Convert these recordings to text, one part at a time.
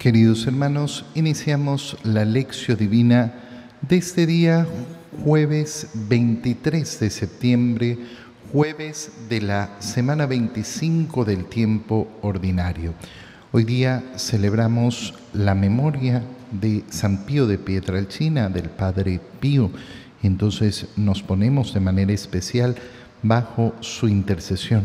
Queridos hermanos, iniciamos la lección divina de este día, jueves 23 de septiembre, jueves de la semana 25 del tiempo ordinario. Hoy día celebramos la memoria de San Pío de Pietralcina, del Padre Pío. Entonces nos ponemos de manera especial bajo su intercesión.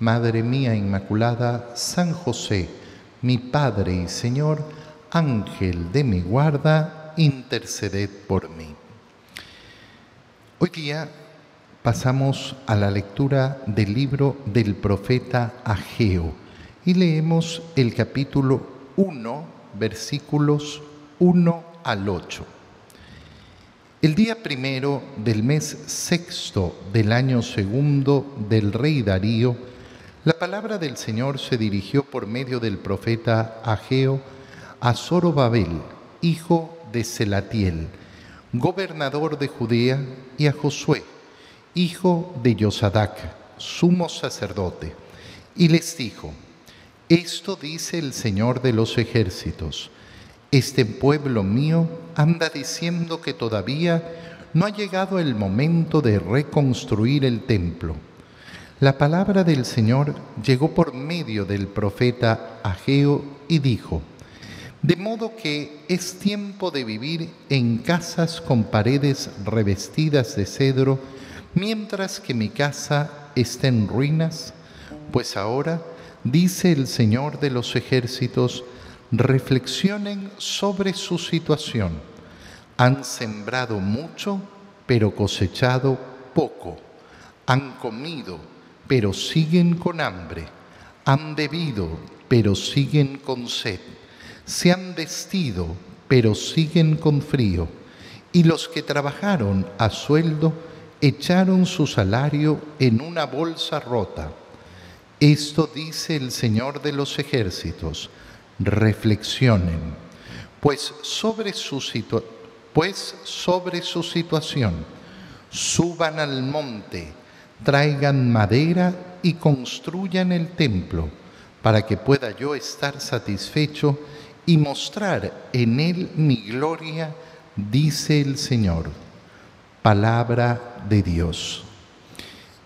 Madre mía Inmaculada, San José, mi Padre y Señor, Ángel de mi guarda, interceded por mí. Hoy día pasamos a la lectura del libro del profeta Ageo y leemos el capítulo 1, versículos 1 al 8. El día primero del mes sexto del año segundo del rey Darío, la palabra del Señor se dirigió por medio del profeta Ageo a Zorobabel, hijo de Selatiel, gobernador de Judea, y a Josué, hijo de Yosadac, sumo sacerdote, y les dijo, Esto dice el Señor de los ejércitos, este pueblo mío anda diciendo que todavía no ha llegado el momento de reconstruir el templo la palabra del Señor llegó por medio del profeta Ageo y dijo, de modo que es tiempo de vivir en casas con paredes revestidas de cedro, mientras que mi casa está en ruinas, pues ahora, dice el Señor de los ejércitos, reflexionen sobre su situación. Han sembrado mucho, pero cosechado poco. Han comido, pero siguen con hambre, han bebido, pero siguen con sed, se han vestido, pero siguen con frío, y los que trabajaron a sueldo echaron su salario en una bolsa rota. Esto dice el Señor de los ejércitos, reflexionen, pues sobre su, pues situación, suban al monte, traigan madera y construyan el templo, para que pueda yo estar satisfecho y mostrar en él mi gloria, dice el Señor. Palabra de Dios.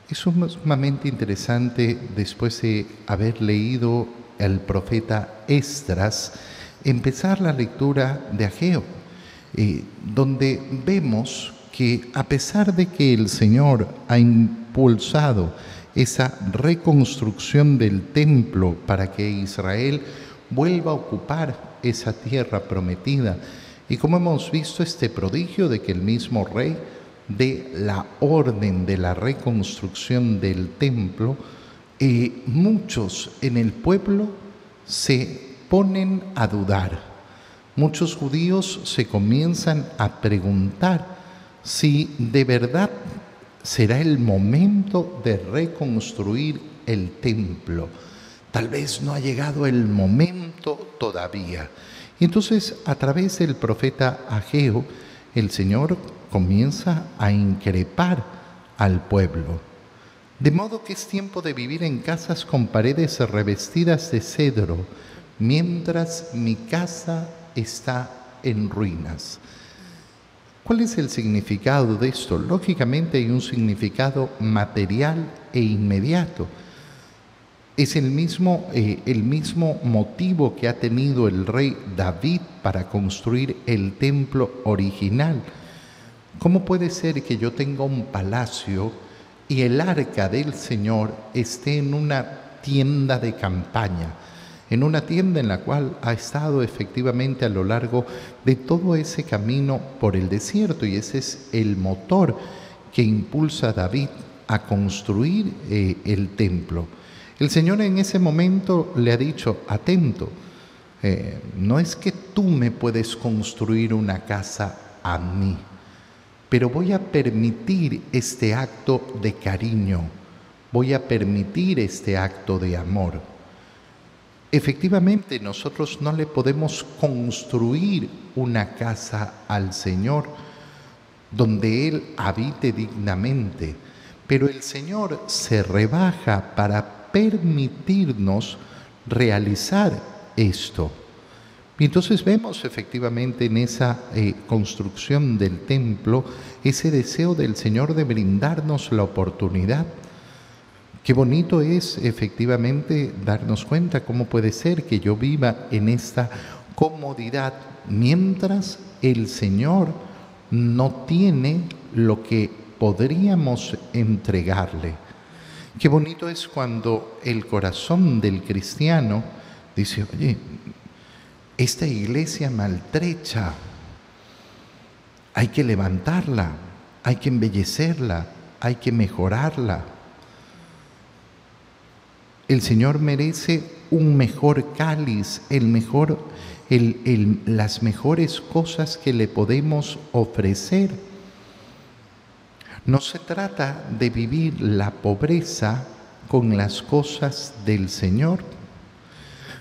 Es sumamente interesante después de haber leído el profeta Estras, empezar la lectura de Ageo, eh, donde vemos que a pesar de que el Señor ha impulsado esa reconstrucción del templo para que Israel vuelva a ocupar esa tierra prometida. Y como hemos visto este prodigio de que el mismo rey de la orden de la reconstrucción del templo, eh, muchos en el pueblo se ponen a dudar. Muchos judíos se comienzan a preguntar si de verdad será el momento de reconstruir el templo. Tal vez no ha llegado el momento todavía. Y entonces, a través del profeta Ageo, el Señor comienza a increpar al pueblo. De modo que es tiempo de vivir en casas con paredes revestidas de cedro, mientras mi casa está en ruinas. ¿Cuál es el significado de esto? Lógicamente hay un significado material e inmediato. Es el mismo, eh, el mismo motivo que ha tenido el rey David para construir el templo original. ¿Cómo puede ser que yo tenga un palacio y el arca del Señor esté en una tienda de campaña? En una tienda en la cual ha estado efectivamente a lo largo de todo ese camino por el desierto y ese es el motor que impulsa a David a construir eh, el templo. El Señor en ese momento le ha dicho, atento, eh, no es que tú me puedes construir una casa a mí, pero voy a permitir este acto de cariño, voy a permitir este acto de amor. Efectivamente, nosotros no le podemos construir una casa al Señor donde Él habite dignamente, pero el Señor se rebaja para permitirnos realizar esto. Y entonces vemos efectivamente en esa eh, construcción del templo ese deseo del Señor de brindarnos la oportunidad. Qué bonito es efectivamente darnos cuenta cómo puede ser que yo viva en esta comodidad mientras el Señor no tiene lo que podríamos entregarle. Qué bonito es cuando el corazón del cristiano dice, oye, esta iglesia maltrecha, hay que levantarla, hay que embellecerla, hay que mejorarla. El Señor merece un mejor cáliz, el mejor, las mejores cosas que le podemos ofrecer. No se trata de vivir la pobreza con las cosas del Señor.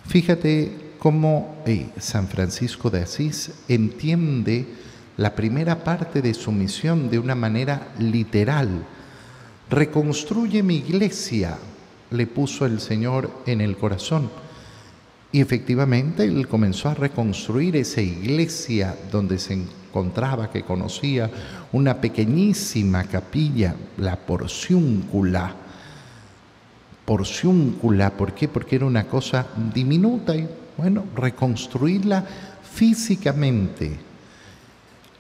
Fíjate cómo eh, San Francisco de Asís entiende la primera parte de su misión de una manera literal. Reconstruye mi iglesia, le puso el Señor en el corazón. Y efectivamente él comenzó a reconstruir esa iglesia donde se encontraba, que conocía, una pequeñísima capilla, la porciúncula. Porciúncula, ¿por qué? Porque era una cosa diminuta y bueno, reconstruirla físicamente.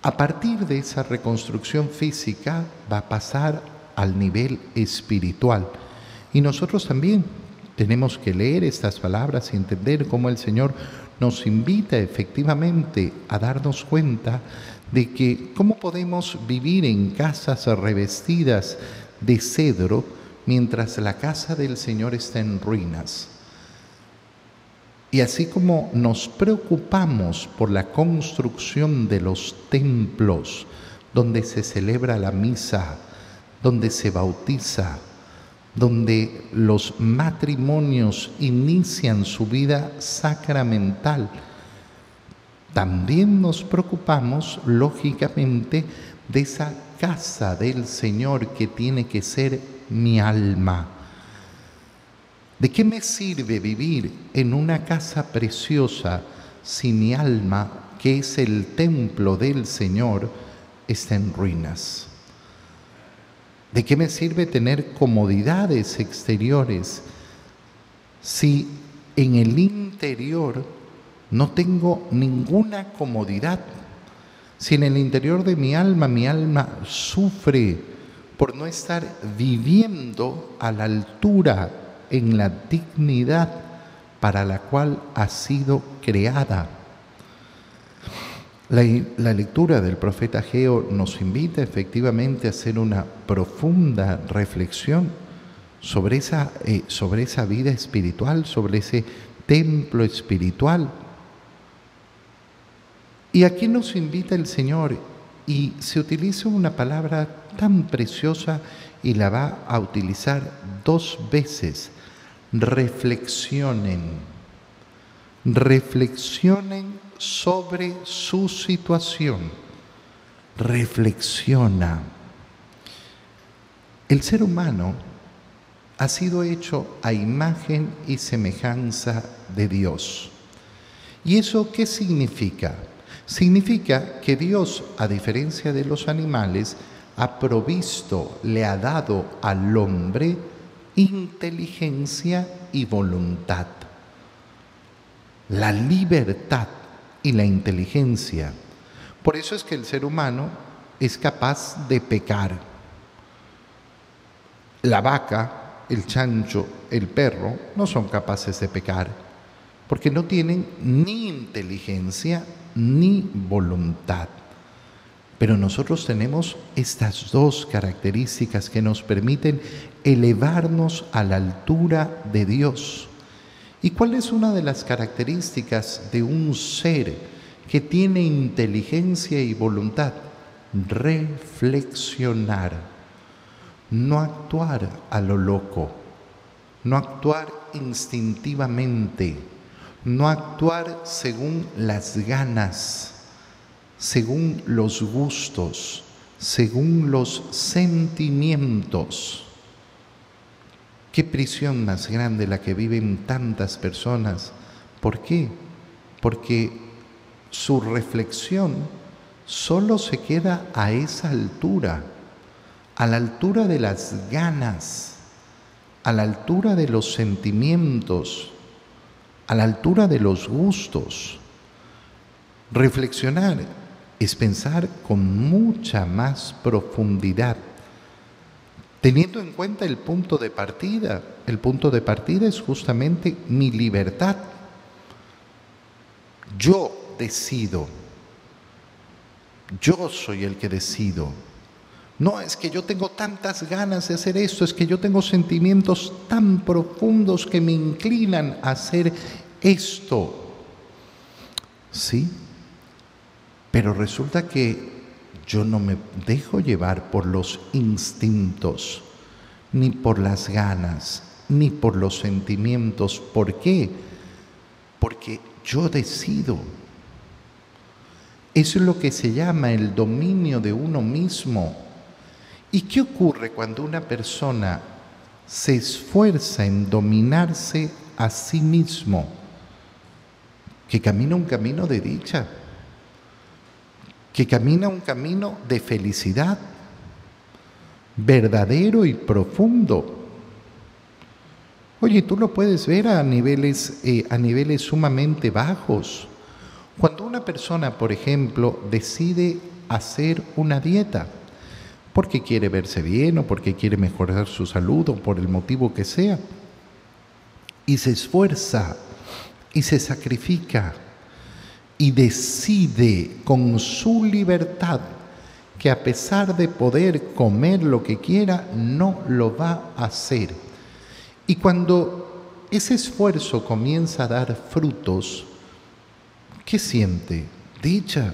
A partir de esa reconstrucción física va a pasar al nivel espiritual. Y nosotros también tenemos que leer estas palabras y entender cómo el Señor nos invita efectivamente a darnos cuenta de que cómo podemos vivir en casas revestidas de cedro mientras la casa del Señor está en ruinas. Y así como nos preocupamos por la construcción de los templos donde se celebra la misa, donde se bautiza, donde los matrimonios inician su vida sacramental, también nos preocupamos, lógicamente, de esa casa del Señor que tiene que ser mi alma ¿De qué me sirve vivir en una casa preciosa si mi alma, que es el templo del Señor, está en ruinas? ¿De qué me sirve tener comodidades exteriores si en el interior no tengo ninguna comodidad? Si en el interior de mi alma mi alma sufre por no estar viviendo a la altura en la dignidad para la cual ha sido creada. La, lectura del profeta Geo nos invita efectivamente a hacer una profunda reflexión sobre esa, eh, sobre esa vida espiritual, sobre ese templo espiritual. Y aquí nos invita el Señor y se utiliza una palabra tan preciosa y la va a utilizar dos veces reflexionen, reflexionen sobre su situación, reflexiona. El ser humano ha sido hecho a imagen y semejanza de Dios. ¿Y eso qué significa? Significa que Dios, a diferencia de los animales, ha provisto, le ha dado al hombre inteligencia y voluntad. La libertad y la inteligencia. Por eso es que el ser humano es capaz de pecar. La vaca, el chancho, el perro no son capaces de pecar porque no tienen ni inteligencia ni voluntad. Pero nosotros tenemos estas dos características que nos permiten elevarnos a la altura de Dios. ¿Y cuál es una de las características de un ser que tiene inteligencia y voluntad? Reflexionar, no actuar a lo loco, no actuar instintivamente, no actuar según las ganas, según los gustos, según los sentimientos. Qué prisión más grande la que viven tantas personas. ¿Por qué? Porque su reflexión solo se queda a esa altura, a la altura de las ganas, a la altura de los sentimientos, a la altura de los gustos. Reflexionar es pensar con mucha más profundidad, teniendo en cuenta el punto de partida. El punto de partida es justamente mi libertad. Yo decido. Yo soy el que decido. No es que yo tengo tantas ganas de hacer esto, es que yo tengo sentimientos tan profundos que me inclinan a hacer esto. ¿Sí? Pero resulta que yo no me dejo llevar por los instintos, ni por las ganas, ni por los sentimientos. ¿Por qué? Porque yo decido. Eso es lo que se llama el dominio de uno mismo. ¿Y qué ocurre cuando una persona se esfuerza en dominarse a sí mismo? Que camina un camino de dicha, que camina un camino de felicidad, verdadero y profundo. Oye, tú lo puedes ver a niveles, eh, a niveles sumamente bajos. Cuando una persona, por ejemplo, decide hacer una dieta, porque quiere verse bien o porque quiere mejorar su salud o por el motivo que sea. Y se esfuerza y se sacrifica y decide con su libertad que a pesar de poder comer lo que quiera, no lo va a hacer. Y cuando ese esfuerzo comienza a dar frutos, ¿qué siente? Dicha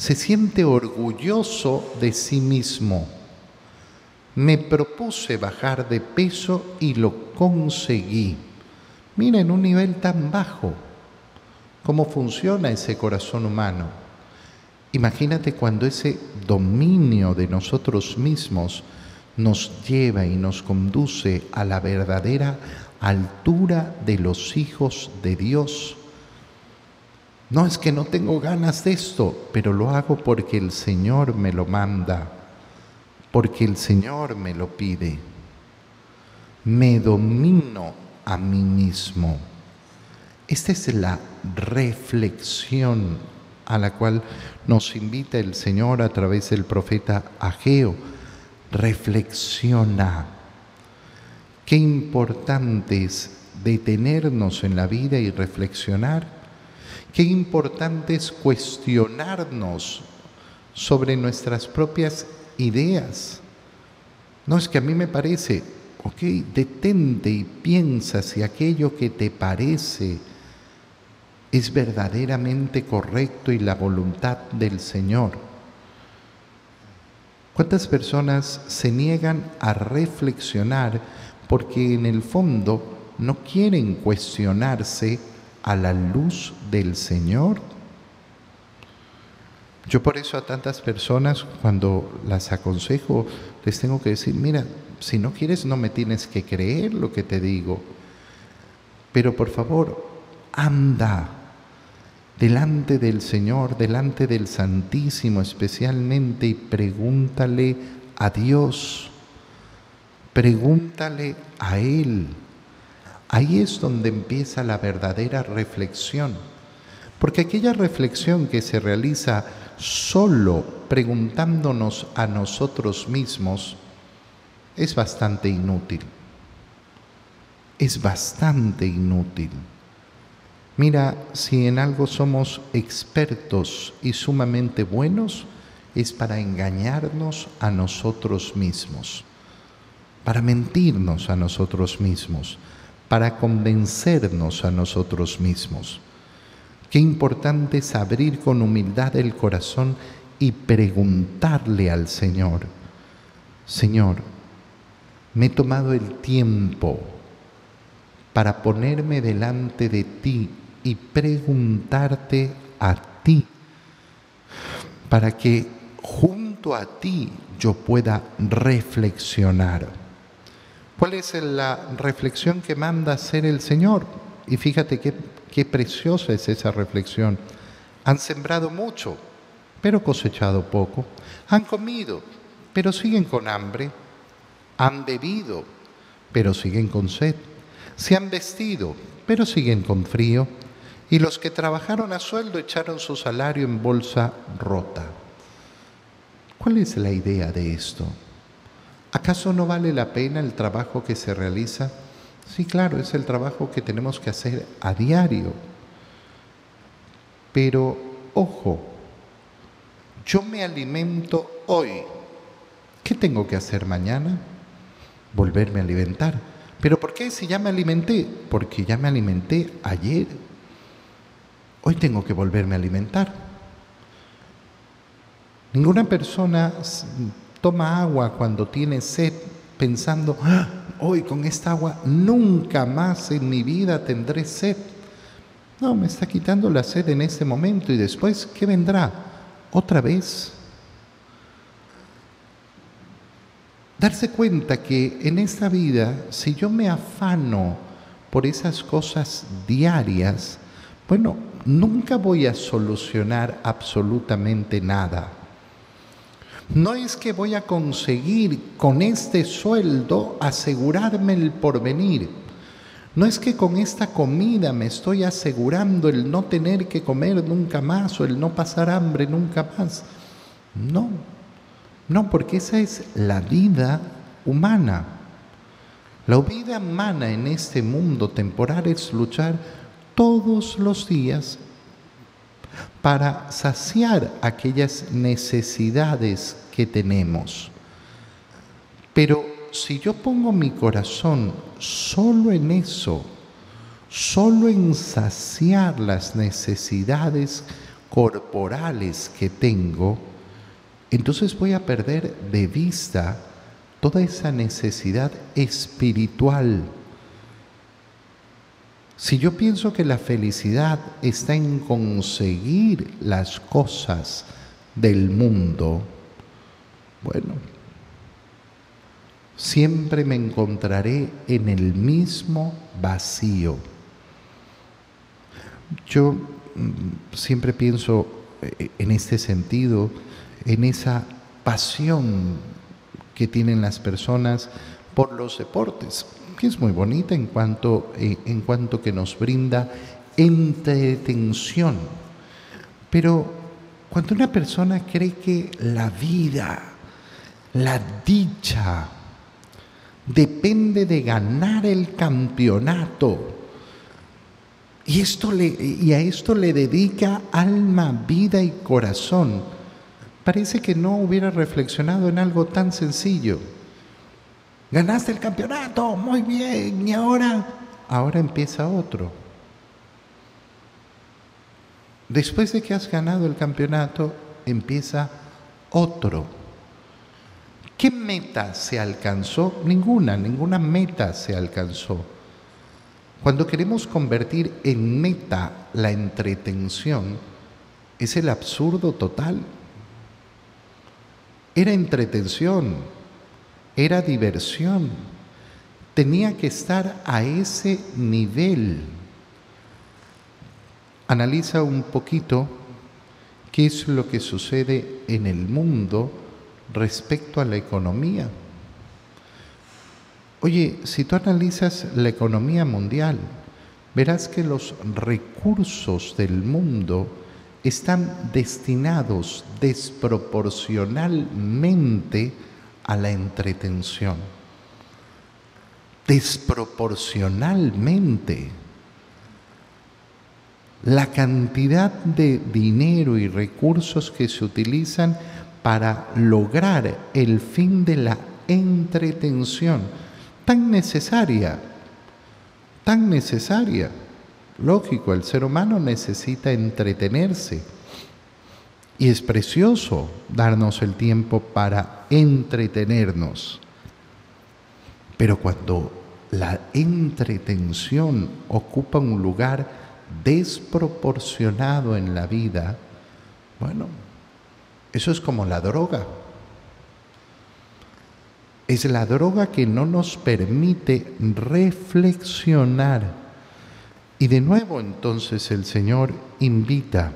se siente orgulloso de sí mismo. Me propuse bajar de peso y lo conseguí. Mira en un nivel tan bajo cómo funciona ese corazón humano. Imagínate cuando ese dominio de nosotros mismos nos lleva y nos conduce a la verdadera altura de los hijos de Dios no es que no tengo ganas de esto, pero lo hago porque el Señor me lo manda, porque el Señor me lo pide. Me domino a mí mismo. Esta es la reflexión a la cual nos invita el Señor a través del profeta Ageo. Reflexiona. Qué importante es detenernos en la vida y reflexionar Qué importante es cuestionarnos sobre nuestras propias ideas. No es que a mí me parece, ok, detente y piensa si aquello que te parece es verdaderamente correcto y la voluntad del Señor. ¿Cuántas personas se niegan a reflexionar porque en el fondo no quieren cuestionarse a la luz del Señor? Yo por eso a tantas personas cuando las aconsejo les tengo que decir, mira, si no quieres no me tienes que creer lo que te digo, pero por favor, anda delante del Señor, delante del Santísimo especialmente y pregúntale a Dios, pregúntale a Él Ahí es donde empieza la verdadera reflexión. Porque aquella reflexión que se realiza solo preguntándonos a nosotros mismos es bastante inútil. Es bastante inútil. Mira, si en algo somos expertos y sumamente buenos, es para engañarnos a nosotros mismos, para mentirnos a nosotros mismos para convencernos a nosotros mismos. Qué importante es abrir con humildad el corazón y preguntarle al Señor, Señor, me he tomado el tiempo para ponerme delante de ti y preguntarte a ti, para que junto a ti yo pueda reflexionar. ¿Cuál es la reflexión que manda hacer el Señor? Y fíjate qué, qué preciosa es esa reflexión. Han sembrado mucho, pero cosechado poco. Han comido, pero siguen con hambre. Han bebido, pero siguen con sed. Se han vestido, pero siguen con frío. Y los que trabajaron a sueldo echaron su salario en bolsa rota. ¿Cuál es la idea de esto? ¿Acaso no vale la pena el trabajo que se realiza? Sí, claro, es el trabajo que tenemos que hacer a diario. Pero, ojo, yo me alimento hoy. ¿Qué tengo que hacer mañana? Volverme a alimentar. ¿Pero por qué si ya me alimenté? Porque ya me alimenté ayer. Hoy tengo que volverme a alimentar. Ninguna persona toma agua cuando tiene sed pensando, ah, hoy con esta agua nunca más en mi vida tendré sed. No, me está quitando la sed en este momento y después, ¿qué vendrá? ¿Otra vez? darse cuenta que en esta vida, si yo me afano por esas cosas diarias, bueno, nunca voy a solucionar absolutamente nada. No es que voy a conseguir con este sueldo asegurarme el porvenir. No es que con esta comida me estoy asegurando el no tener que comer nunca más o el no pasar hambre nunca más. No, no, porque esa es la vida humana. La vida humana en este mundo temporal es luchar todos los días para saciar aquellas necesidades que tenemos. Pero si yo pongo mi corazón solo en eso, solo en saciar las necesidades corporales que tengo, entonces voy a perder de vista toda esa necesidad espiritual. Si yo pienso que la felicidad está en conseguir las cosas del mundo, bueno, siempre me encontraré en el mismo vacío. Yo mm, siempre pienso eh, en este sentido, en esa pasión que tienen las personas por los deportes, que es muy bonita en cuanto, eh, en cuanto que nos brinda entretención. Pero cuando una persona cree que la vida, la dicha, depende de ganar el campeonato, y, esto le, y a esto le dedica alma, vida y corazón, parece que no hubiera reflexionado en algo tan sencillo. Ganaste el campeonato, muy bien, y ahora, ahora empieza otro. Después de que has ganado el campeonato, empieza otro. ¿Qué meta se alcanzó? Ninguna, ninguna meta se alcanzó. Cuando queremos convertir en meta la entretención, es el absurdo total. Era entretención, era diversión, tenía que estar a ese nivel. Analiza un poquito qué es lo que sucede en el mundo respecto a la economía. Oye, si tú analizas la economía mundial, verás que los recursos del mundo están destinados desproporcionalmente a la entretención. Desproporcionalmente. La cantidad de dinero y recursos que se utilizan para lograr el fin de la entretención, tan necesaria, tan necesaria. Lógico, el ser humano necesita entretenerse. Y es precioso darnos el tiempo para entretenernos. Pero cuando la entretención ocupa un lugar desproporcionado en la vida, bueno, eso es como la droga. Es la droga que no nos permite reflexionar. Y de nuevo entonces el Señor invita,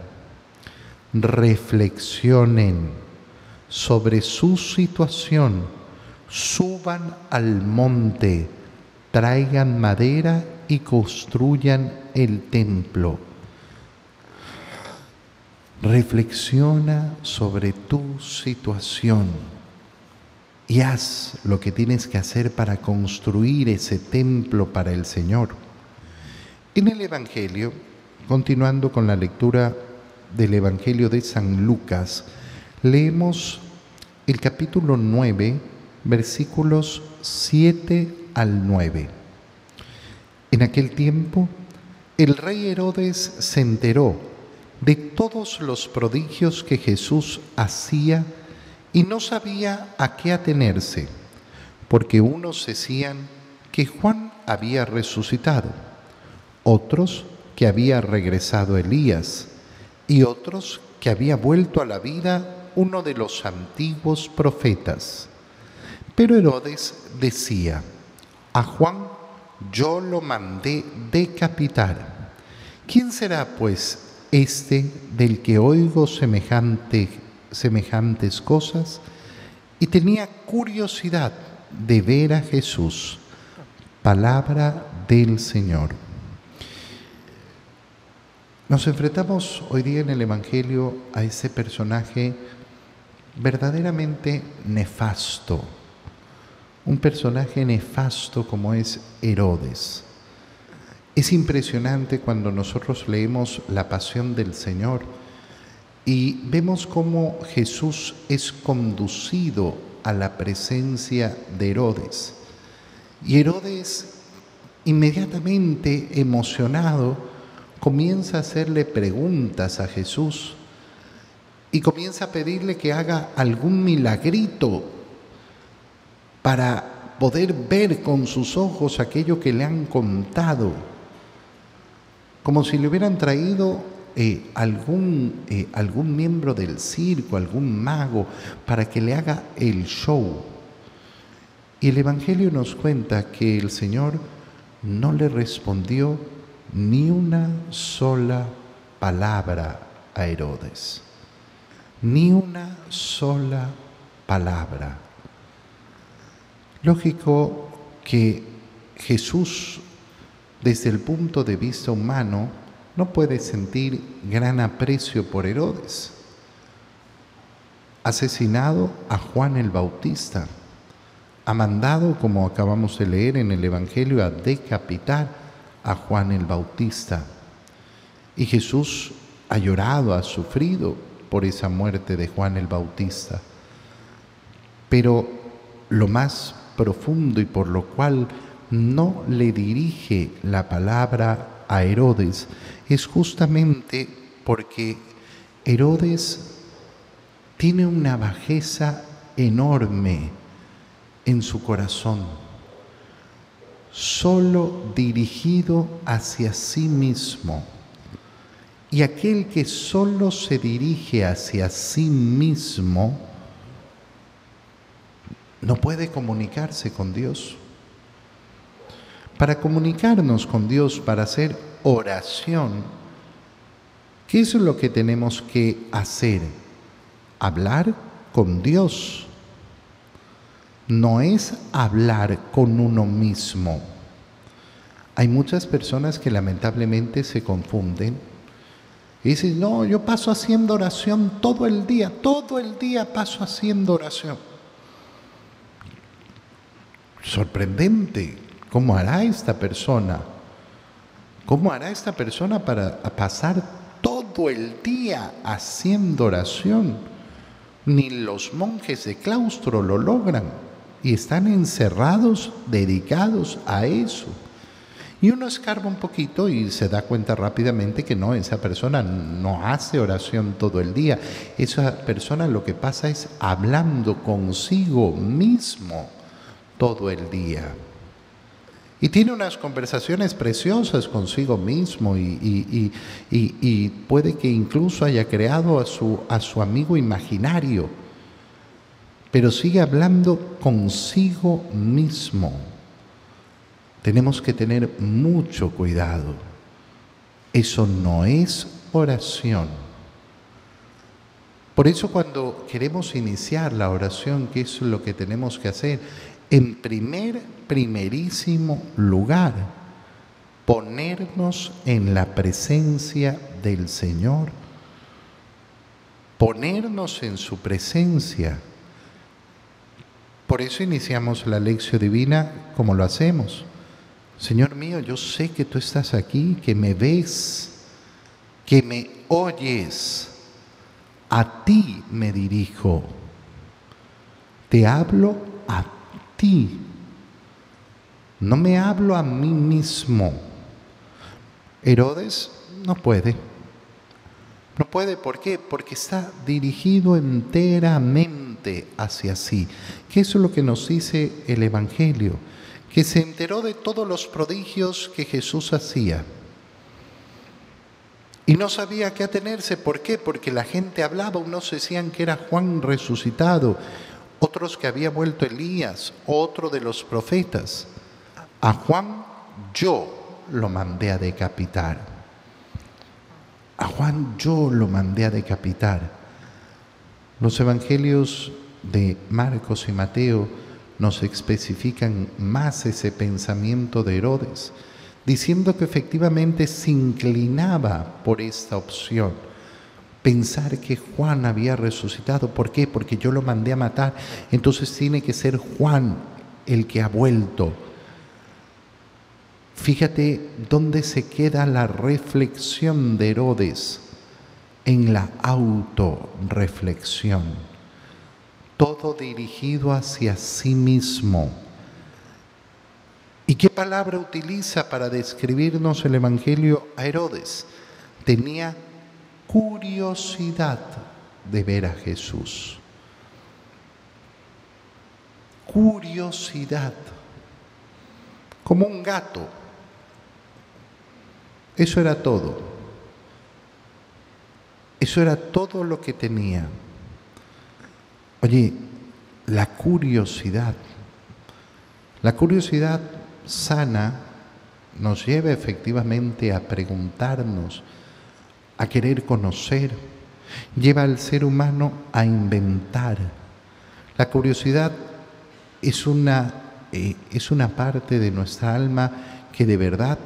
reflexionen sobre su situación, suban al monte, traigan madera y construyan el templo. Reflexiona sobre tu situación y haz lo que tienes que hacer para construir ese templo para el Señor. En el Evangelio, continuando con la lectura del Evangelio de San Lucas, leemos el capítulo 9, versículos 7 al 9. En aquel tiempo, el rey Herodes se enteró de todos los prodigios que Jesús hacía y no sabía a qué atenerse, porque unos decían que Juan había resucitado, otros que había regresado Elías y otros que había vuelto a la vida uno de los antiguos profetas. Pero Herodes decía, a Juan yo lo mandé decapitar. ¿Quién será pues este del que oigo semejante, semejantes cosas? Y tenía curiosidad de ver a Jesús. Palabra del Señor. Nos enfrentamos hoy día en el Evangelio a ese personaje verdaderamente nefasto, un personaje nefasto como es Herodes. Es impresionante cuando nosotros leemos la pasión del Señor y vemos cómo Jesús es conducido a la presencia de Herodes. Y Herodes, inmediatamente emocionado, comienza a hacerle preguntas a Jesús y comienza a pedirle que haga algún milagrito para poder ver con sus ojos aquello que le han contado, como si le hubieran traído eh, algún, eh, algún miembro del circo, algún mago, para que le haga el show. Y el Evangelio nos cuenta que el Señor no le respondió ni una sola palabra a Herodes, ni una sola palabra. Lógico que Jesús, desde el punto de vista humano, no puede sentir gran aprecio por Herodes. Asesinado a Juan el Bautista, ha mandado, como acabamos de leer en el Evangelio, a decapitar a Juan el Bautista. Y Jesús ha llorado, ha sufrido por esa muerte de Juan el Bautista. Pero lo más profundo y por lo cual no le dirige la palabra a Herodes es justamente porque Herodes tiene una bajeza enorme en su corazón, solo dirigido hacia sí mismo. Y aquel que solo se dirige hacia sí mismo, no puede comunicarse con Dios. Para comunicarnos con Dios, para hacer oración, ¿qué es lo que tenemos que hacer? Hablar con Dios. No es hablar con uno mismo. Hay muchas personas que lamentablemente se confunden y dicen, no, yo paso haciendo oración todo el día, todo el día paso haciendo oración sorprendente. ¿Cómo hará esta persona? ¿Cómo hará esta persona para pasar todo el día haciendo oración? Ni los monjes de claustro lo logran y están encerrados, dedicados a eso. Y uno escarba un poquito y se da cuenta rápidamente que no, esa persona no hace oración todo el día. Esa persona lo que pasa es hablando consigo mismo todo el día. Y tiene unas conversaciones preciosas consigo mismo y, puede que incluso haya creado a su, a su amigo imaginario, pero sigue hablando consigo mismo. Tenemos que tener mucho cuidado. Eso no es oración. Por eso cuando queremos iniciar la oración, ¿qué es lo que tenemos que hacer? En primer, primerísimo lugar, ponernos en la presencia del Señor, ponernos en su presencia. Por eso iniciamos la lección divina como lo hacemos. Señor mío, yo sé que tú estás aquí, que me ves, que me oyes. A ti me dirijo. Te hablo a ti. No me hablo a mí mismo. Herodes no puede. No puede, ¿por qué? Porque está dirigido enteramente hacia sí. ¿Qué es lo que nos dice el Evangelio? que se enteró de todos los prodigios que Jesús hacía. Y no sabía qué atenerse. ¿Por qué? Porque la gente hablaba, unos decían que era Juan resucitado, otros que había vuelto Elías, otro de los profetas. A Juan yo lo mandé a decapitar. A Juan yo lo mandé a decapitar. Los evangelios de Marcos y Mateo nos especifican más ese pensamiento de Herodes, diciendo que efectivamente se inclinaba por esta opción. Pensar que Juan había resucitado. ¿Por qué? Porque yo lo mandé a matar. Entonces tiene que ser Juan el que ha vuelto. Fíjate dónde se queda la reflexión de Herodes en la autorreflexión todo dirigido hacia sí mismo. ¿Y qué palabra utiliza para describirnos el Evangelio a Herodes? Tenía curiosidad de ver a Jesús. Curiosidad, como un gato. Eso era todo. Eso era todo lo que tenía. Oye, la curiosidad, la curiosidad sana nos lleva efectivamente a preguntarnos, a querer conocer, lleva al ser humano a inventar. La curiosidad es una, eh, es una parte de nuestra alma que de verdad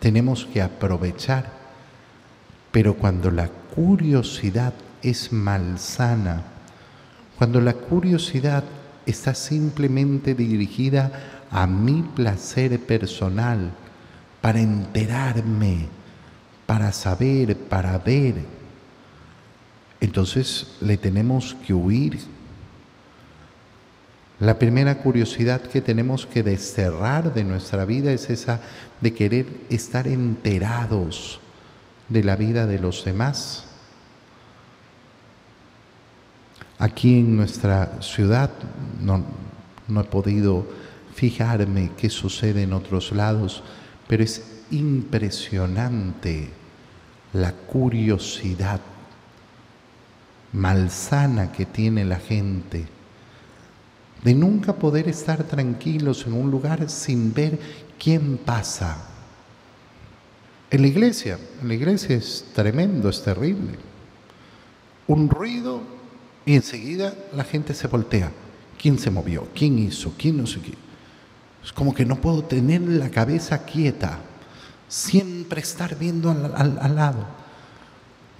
tenemos que aprovechar. Pero cuando la curiosidad es malsana, cuando la curiosidad está simplemente dirigida a mi placer personal, para enterarme, para saber, para ver, entonces le tenemos que huir. La primera curiosidad que tenemos que desterrar de nuestra vida es esa de querer estar enterados de la vida de los demás. Aquí en nuestra ciudad no, he podido fijarme qué sucede en otros lados, pero es impresionante la curiosidad malsana que tiene la gente de nunca poder estar tranquilos en un lugar sin ver quién pasa. En la iglesia, en la iglesia es tremendo, es terrible. Un ruido y enseguida la gente se voltea. ¿Quién se movió? ¿Quién hizo? ¿Quién no sé qué? Es como que no puedo tener la cabeza quieta, siempre estar viendo al, lado.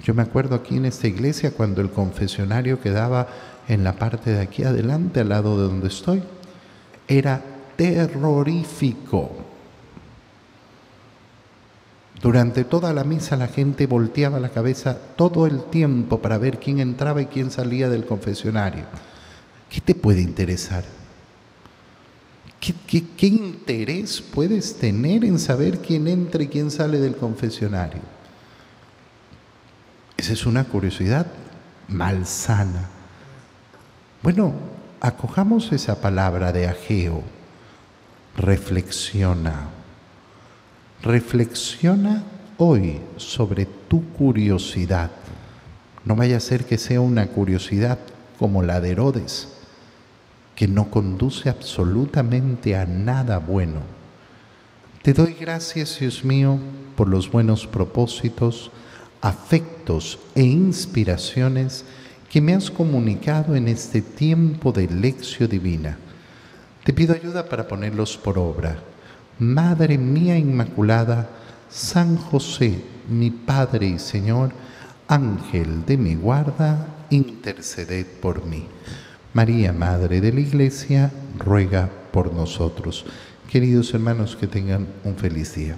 Yo me acuerdo aquí en esta iglesia cuando el confesionario quedaba en la parte de aquí adelante, al lado de donde estoy, era terrorífico. Durante toda la misa la gente volteaba la cabeza todo el tiempo para ver quién entraba y quién salía del confesionario. ¿Qué te puede interesar? ¿Qué, interés puedes tener en saber quién entra y quién sale del confesionario? Esa es una curiosidad malsana. Bueno, acojamos esa palabra de Ageo. Reflexiona. Reflexiona hoy sobre tu curiosidad. No vaya a ser que sea una curiosidad como la de Herodes que no conduce absolutamente a nada bueno. Te doy gracias, Dios mío, por los buenos propósitos, afectos e inspiraciones que me has comunicado en este tiempo de lección divina. Te pido ayuda para ponerlos por obra. Madre mía Inmaculada, San José, mi Padre y Señor, Ángel de mi guarda, interceded por mí. María, Madre de la Iglesia, ruega por nosotros. Queridos hermanos, que tengan un feliz día.